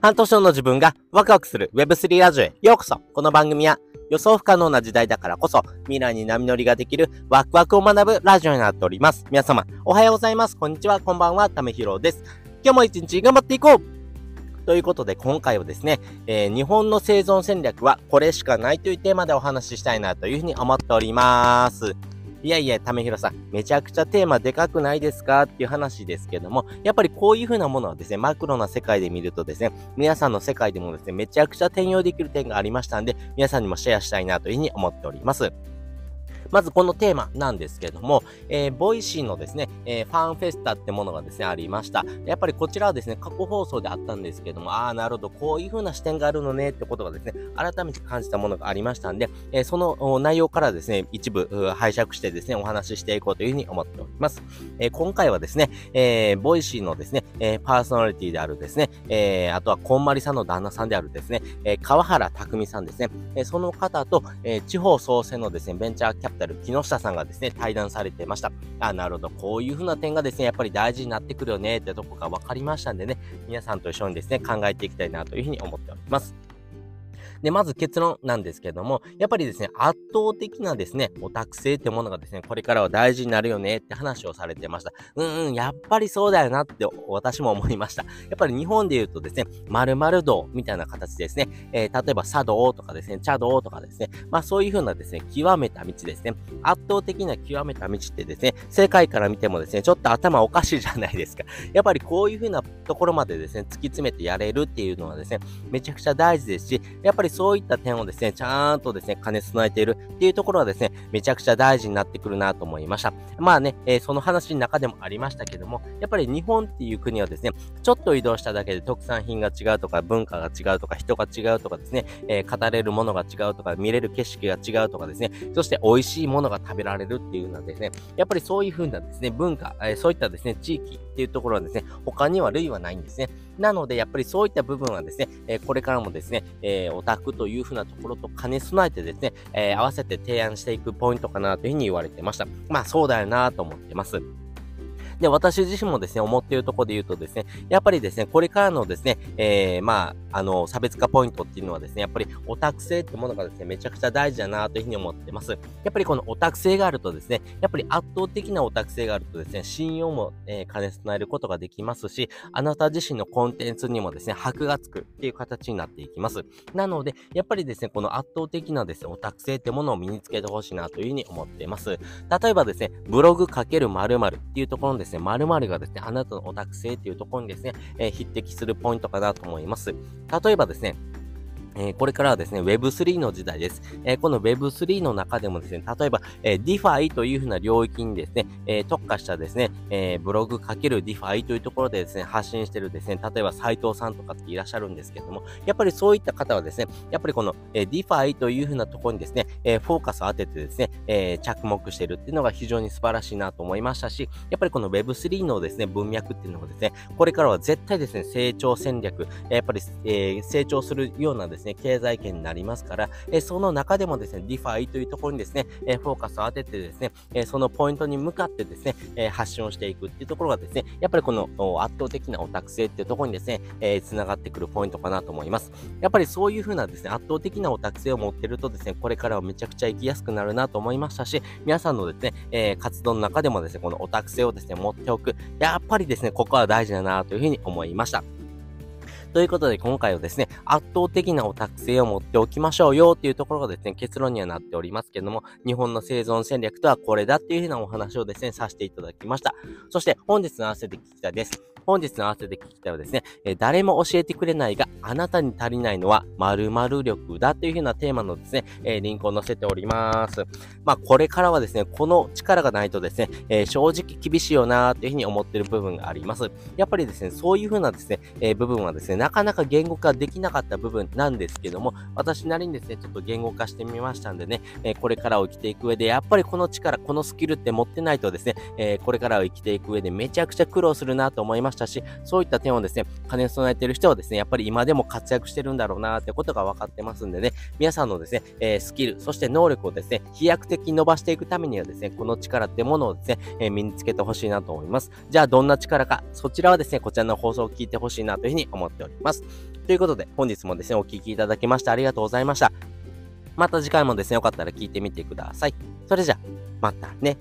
半年後の自分がワクワクする Web3 ラジオへようこそこの番組は予想不可能な時代だからこそ未来に波乗りができるワクワクを学ぶラジオになっております。皆様、おはようございます。こんにちは。こんばんは。ためひろです。今日も一日頑張っていこうということで、今回はですね、えー、日本の生存戦略はこれしかないというテーマでお話ししたいなというふうに思っております。いやいや、ためひろさん、めちゃくちゃテーマでかくないですかっていう話ですけども、やっぱりこういう風なものはですね、マクロな世界で見るとですね、皆さんの世界でもですね、めちゃくちゃ転用できる点がありましたんで、皆さんにもシェアしたいなというふうに思っております。まずこのテーマなんですけども、えー、ボイシーのですね、えー、ファンフェスタってものがですね、ありました。やっぱりこちらはですね、過去放送であったんですけども、ああ、なるほど、こういう風な視点があるのねってことがですね、改めて感じたものがありましたんで、えー、その内容からですね、一部拝借してですね、お話ししていこうというふうに思っております。え今回はですね、えボイシーのですね、えパーソナリティであるですね、えあとはこんまりさんの旦那さんであるですね、え川原匠さんですね、えその方と、え地方創生のですね、ベンチャーキャプピタル木下さんがですね、対談されてました。あ、なるほど。こういうふうな点がですね、やっぱり大事になってくるよねってとこが分かりましたんでね、皆さんと一緒にですね、考えていきたいなというふうに思っております。で、まず結論なんですけども、やっぱりですね、圧倒的なですね、オタク性ってものがですね、これからは大事になるよねって話をされてました。うんうん、やっぱりそうだよなって私も思いました。やっぱり日本で言うとですね、〇〇道みたいな形ですね、えー、例えば茶道とかですね、茶道とかですね、まあそういう風なですね、極めた道ですね、圧倒的な極めた道ってですね、世界から見てもですね、ちょっと頭おかしいじゃないですか。やっぱりこういう風なところまでですね、突き詰めてやれるっていうのはですね、めちゃくちゃ大事ですし、やっぱりりそういった点をですね、ちゃんとですね、兼ね備えているっていうところはですね、めちゃくちゃ大事になってくるなと思いました。まあね、えー、その話の中でもありましたけども、やっぱり日本っていう国はですね、ちょっと移動しただけで特産品が違うとか、文化が違うとか、人が違うとかですね、えー、語れるものが違うとか、見れる景色が違うとかですね、そして美味しいものが食べられるっていうのはですね、やっぱりそういう風なですね、文化、えー、そういったですね、地域っていうところはですね、他には類はないんですね。なので、やっぱりそういった部分はですね、えこれからもですね、えオタクというふうなところと兼ね備えてですね、え合わせて提案していくポイントかなというふうに言われてました。まあそうだよなと思ってます。で、私自身もですね、思っているところで言うとですね、やっぱりですね、これからのですね、えー、まあ、あの、差別化ポイントっていうのはですね、やっぱりオタク性ってものがですね、めちゃくちゃ大事だなというふうに思ってます。やっぱりこのオタク性があるとですね、やっぱり圧倒的なオタク性があるとですね、信用も、えー、兼ね備えることができますし、あなた自身のコンテンツにもですね、箔がつくっていう形になっていきます。なので、やっぱりですね、この圧倒的なですね、オタク性ってものを身につけてほしいなというふうに思っています。例えばですね、ブログ×〇〇っていうところのですね、〇〇がですねですね、あなたのオタク性っていうところにですね、えー、匹敵するポイントかなと思います。例えばですね、え、これからはですね、Web3 の時代です。え、この Web3 の中でもですね、例えば、えー、DeFi というふうな領域にですね、え特化したですね、えブログかける DeFi というところでですね、発信してるですね、例えば斉藤さんとかっていらっしゃるんですけども、やっぱりそういった方はですね、やっぱりこの、え DeFi というふうなところにですね、えフォーカスを当ててですね、え着目してるっていうのが非常に素晴らしいなと思いましたし、やっぱりこの Web3 のですね、文脈っていうのがですね、これからは絶対ですね、成長戦略、やっぱり、え成長するようなですね、ね、経済圏になりますから、えその中でもですね、 DeFi というところにですね、えフォーカスを当ててですね、えそのポイントに向かってですね、え発信をしていくっていうところがですね、やっぱりこの圧倒的なオタク性っていうところにですね、え繋がってくるポイントかなと思います。やっぱりそういう風なですね、圧倒的なオタク性を持ってるとですね、これからはめちゃくちゃ生きやすくなるなと思いましたし、皆さんのですね、え活動の中でもですね、このオタク性をですね、持っておく。やっぱりですね、ここは大事だなというふうに思いました。ということで今回はですね、圧倒的なオタク性を持っておきましょうよっていうところがですね、結論にはなっておりますけども、日本の生存戦略とはこれだっていうふうなお話をですね、させていただきました。そして本日の合わせて聞きたいです。本日の合わせて聞きたいはですね、え誰も教えてくれないが、あなたに足りないのは〇〇力だというふうなテーマのですね、えリンクを載せております。まあ、これからはですね、この力がないとですね、え正直厳しいよなーというふうに思っている部分があります。やっぱりですね、そういうふうなですね、え部分はですね、なかなか言語化できなかった部分なんですけども、私なりにですね、ちょっと言語化してみましたんでね、えこれからを生きていく上で、やっぱりこの力、このスキルって持ってないとですね、えこれからを生きていく上でめちゃくちゃ苦労するなと思いました。したし、そういった点をですね、兼ね備えている人はですね、やっぱり今でも活躍してるんだろうなってことが分かってますんでね、皆さんのですね、えー、スキル、そして能力をですね、飛躍的に伸ばしていくためにはですね、この力ってものをですね、えー、身につけてほしいなと思います。じゃあ、どんな力か、そちらはですね、こちらの放送を聞いてほしいなというふうに思っております。ということで、本日もですね、お聴きいただきましてありがとうございました。また次回もですね、よかったら聞いてみてください。それじゃ、またね。